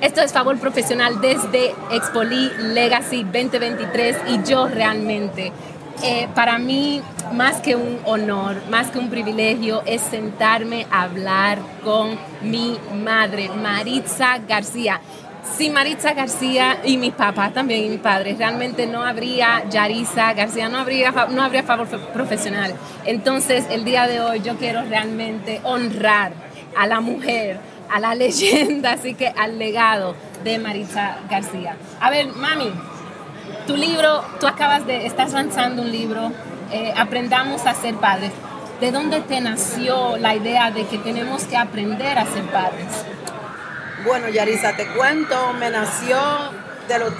Esto es Favor Profesional desde Expoli Legacy 2023 y yo realmente, eh, para mí, más que un honor, más que un privilegio, es sentarme a hablar con mi madre, Maritza García. Sin Maritza García y mi papá también y mi padre, realmente no habría Yarisa García, no habría, no habría favor profesional. Entonces, el día de hoy yo quiero realmente honrar a la mujer a la leyenda, así que al legado de Maritza García. A ver, mami, tu libro, tú acabas de, estás lanzando un libro, eh, Aprendamos a ser padres. ¿De dónde te nació la idea de que tenemos que aprender a ser padres? Bueno, Yarisa, te cuento, me nació de los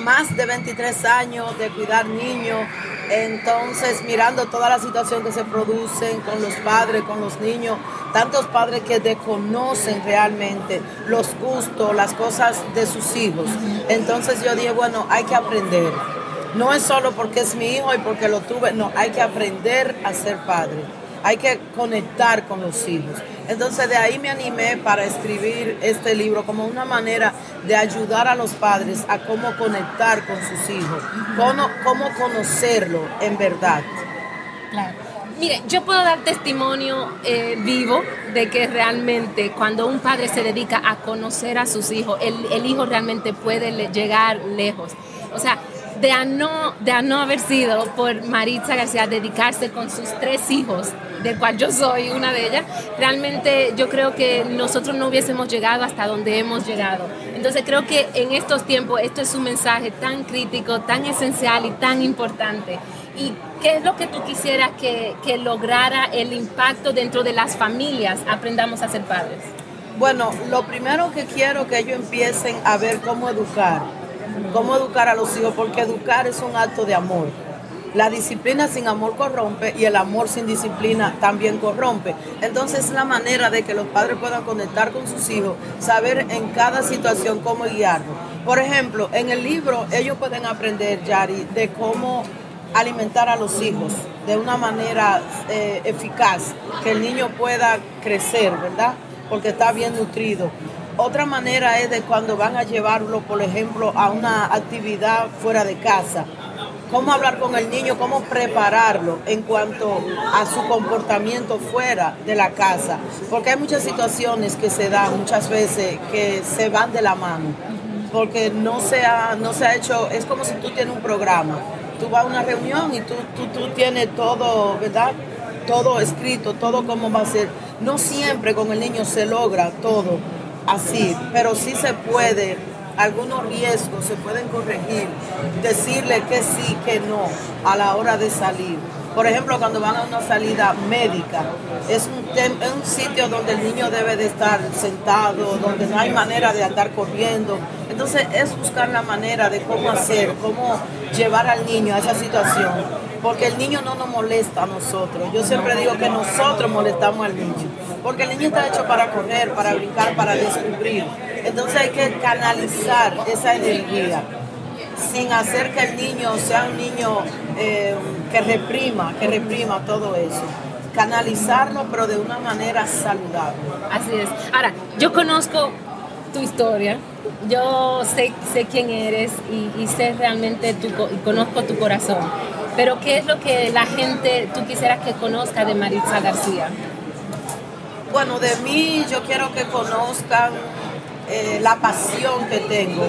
más de 23 años de cuidar niños, entonces mirando toda la situación que se produce con los padres, con los niños, tantos padres que desconocen realmente los gustos, las cosas de sus hijos. Entonces yo dije, bueno, hay que aprender. No es solo porque es mi hijo y porque lo tuve, no, hay que aprender a ser padre. Hay que conectar con los hijos. Entonces de ahí me animé para escribir este libro como una manera de ayudar a los padres a cómo conectar con sus hijos, cómo, cómo conocerlo en verdad. Claro. Mire, yo puedo dar testimonio eh, vivo de que realmente cuando un padre se dedica a conocer a sus hijos, el, el hijo realmente puede llegar lejos. O sea, de a, no, haber sido por Maritza García dedicarse con sus tres hijos, del cual yo soy una de ellas, realmente yo creo que nosotros no hubiésemos llegado hasta donde hemos llegado. Entonces creo que en estos tiempos esto es un mensaje tan crítico, tan esencial y tan importante. ¿Y qué es lo que tú quisieras que, que lograra el impacto dentro de las familias? Aprendamos a ser padres. Bueno, lo primero que quiero que ellos empiecen a ver cómo educar cómo educar a los hijos, porque educar es un acto de amor. La disciplina sin amor corrompe y el amor sin disciplina también corrompe. Entonces es la manera de que los padres puedan conectar con sus hijos, saber en cada situación cómo guiarlos. Por ejemplo, en el libro ellos pueden aprender, Yari, de cómo alimentar a los hijos de una manera eh, eficaz, que el niño pueda crecer, ¿verdad? Porque está bien nutrido. Otra manera es de cuando van a llevarlo, por ejemplo, a una actividad fuera de casa. Cómo hablar con el niño, cómo prepararlo en cuanto a su comportamiento fuera de la casa. Porque hay muchas situaciones que se dan muchas veces que se van de la mano. Porque no se ha, no se ha hecho, es como si tú tienes un programa. Tú vas a una reunión y tú, tú, tú tienes todo, ¿verdad? Todo escrito, todo cómo va a ser. No siempre con el niño se logra todo así, pero sí se puede, algunos riesgos se pueden corregir, decirle que sí, que no a la hora de salir. Por ejemplo, cuando van a una salida médica, es un, es un sitio donde el niño debe de estar sentado, donde no hay manera de andar corriendo. Entonces es buscar la manera de cómo hacer, cómo llevar al niño a esa situación. Porque el niño no nos molesta a nosotros. Yo siempre digo que nosotros molestamos al niño. Porque el niño está hecho para correr, para brincar, para descubrir. Entonces hay que canalizar esa energía sin hacer que el niño sea un niño eh, que reprima, que reprima todo eso. Canalizarlo, pero de una manera saludable. Así es. Ahora, yo conozco tu historia, yo sé, sé quién eres y, sé realmente tu, conozco tu corazón. Pero ¿qué es lo que la gente, tú quisieras que conozca de Maritza García? Bueno, de mí yo quiero que conozcan eh, la pasión que tengo,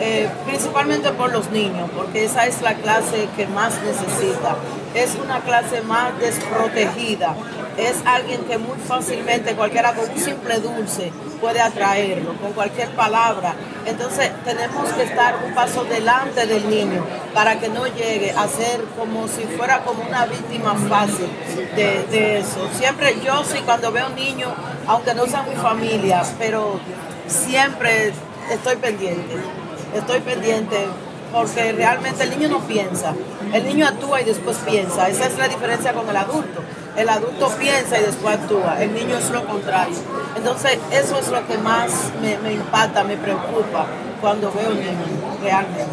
eh, principalmente por los niños, porque esa es la clase que más necesita. Es una clase más desprotegida. Es alguien que muy fácilmente, cualquiera con un simple dulce, puede atraerlo, con cualquier palabra. Entonces tenemos que estar un paso delante del niño para que no llegue a ser como si fuera como una víctima fácil de, de eso. Siempre yo sí, cuando veo niños, aunque no sean mi familia, pero siempre estoy pendiente. Estoy pendiente porque realmente el niño no piensa. El niño actúa y después piensa. Esa es la diferencia con el adulto. El adulto piensa y después actúa. El niño es lo contrario. Entonces, eso es lo que más me, me impacta, me preocupa cuando veo un niño realmente.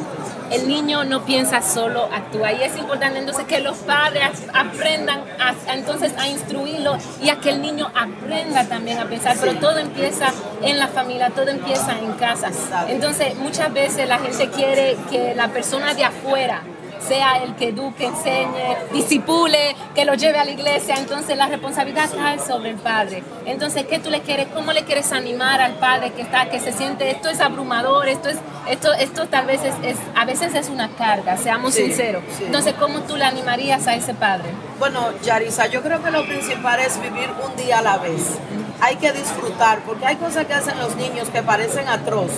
el niño no piensa solo, actúa. Y es importante entonces que los padres aprendan a, entonces a instruirlo y a que el niño aprenda también a pensar. Pero todo empieza en la familia, todo empieza en casa. Entonces muchas veces la gente quiere que la persona de afuera sea el que eduque, enseñe, disipule, que lo lleve a la iglesia. Entonces la responsabilidad cae sobre el padre. Entonces, ¿qué tú le quieres? ¿Cómo le quieres animar al padre que está, que se siente, esto es abrumador, esto es, esto, esto tal vez es, a veces es una carga, seamos sinceros. Entonces, ¿cómo tú le animarías a ese padre? Bueno, Yarisa, yo creo que lo principal es vivir un día a la vez. Hay que disfrutar, porque hay cosas que hacen los niños que parecen atroz.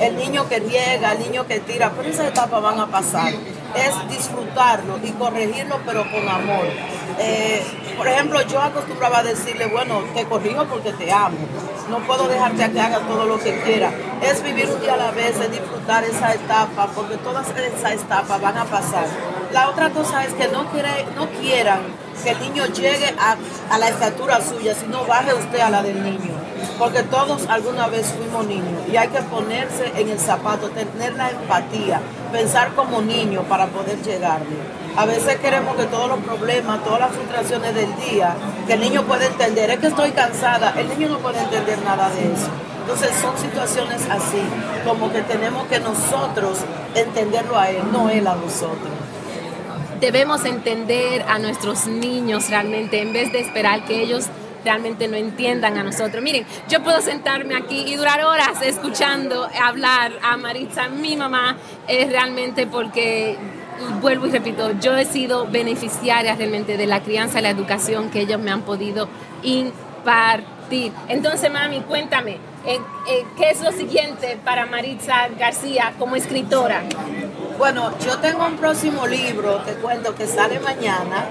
El niño que riega, el niño que tira, pero esas etapas van a pasar es disfrutarlo y corregirlo, pero con amor. Eh, por ejemplo, yo acostumbraba a decirle, bueno, te corrijo porque te amo. No puedo dejarte a que haga todo lo que quiera. Es vivir un día a la vez, es disfrutar esa etapa, porque todas esas etapas van a pasar. La otra cosa es que no, quiere, no quieran que el niño llegue a, a la estatura suya, sino baje usted a la del niño porque todos alguna vez fuimos niños y hay que ponerse en el zapato, tener la empatía, pensar como niño para poder llegarle. A veces queremos que todos los problemas, todas las frustraciones del día, que el niño pueda entender, es que estoy cansada, el niño no puede entender nada de eso. Entonces son situaciones así, como que tenemos que nosotros entenderlo a él, no él a nosotros debemos entender a nuestros niños realmente en vez de esperar que ellos realmente no entiendan a nosotros. Miren, yo puedo sentarme aquí y durar horas escuchando hablar a Maritza, mi mamá, es realmente porque vuelvo y repito, yo he sido beneficiaria realmente de la crianza y la educación que ellos me han podido impartir. Entonces, mami, cuéntame, eh, eh, ¿qué es lo siguiente para Maritza García como escritora? Bueno, yo tengo un próximo libro, te cuento, que sale mañana,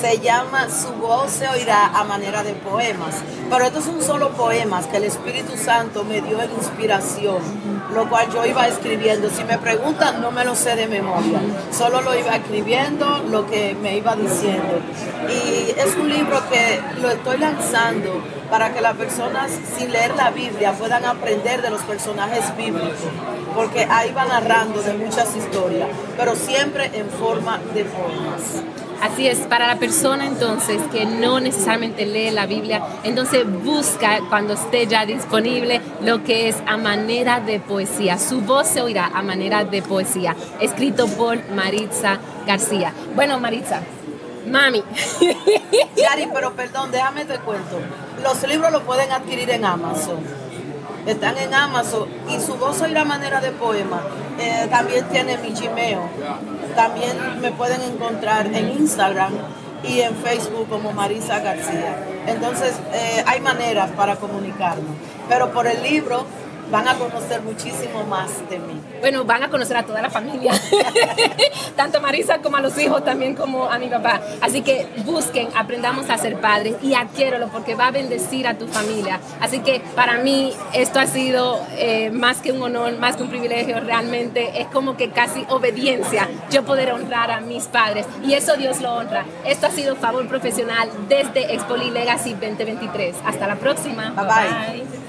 se llama Su voz se oirá a manera de poemas. Pero estos son solo poemas que el Espíritu Santo me dio en inspiración, lo cual yo iba escribiendo. Si me preguntan, no me lo sé de memoria, solo lo iba escribiendo lo que me iba diciendo. Y es un libro que lo estoy lanzando para que las personas sin leer la Biblia puedan aprender de los personajes bíblicos, porque ahí va narrando de muchas historias, pero siempre en forma de poemas. Así es, para la persona entonces que no necesariamente lee la Biblia, entonces busca cuando esté ya disponible lo que es a manera de poesía. Su voz se oirá a manera de poesía, escrito por Maritza García. Bueno, Maritza, mami. Yari, pero perdón, déjame te cuento. Los libros los pueden adquirir en Amazon están en Amazon y su voz oirá a manera de poema. Eh, también tiene mi Gmail también me pueden encontrar en Instagram y en Facebook como Marisa García. Entonces, eh, hay maneras para comunicarnos. Pero por el libro van a conocer muchísimo más de mí. Bueno, van a conocer a toda la familia, tanto a Marisa como a los hijos, también como a mi papá. Así que busquen, aprendamos a ser padres y adquiéralo porque va a bendecir a tu familia. Así que para mí esto ha sido eh, más que un honor, más que un privilegio, realmente es como que casi obediencia yo poder honrar a mis padres y eso Dios lo honra. Esto ha sido Favor Profesional desde Expoli Legacy 2023. Hasta la próxima. bye. bye.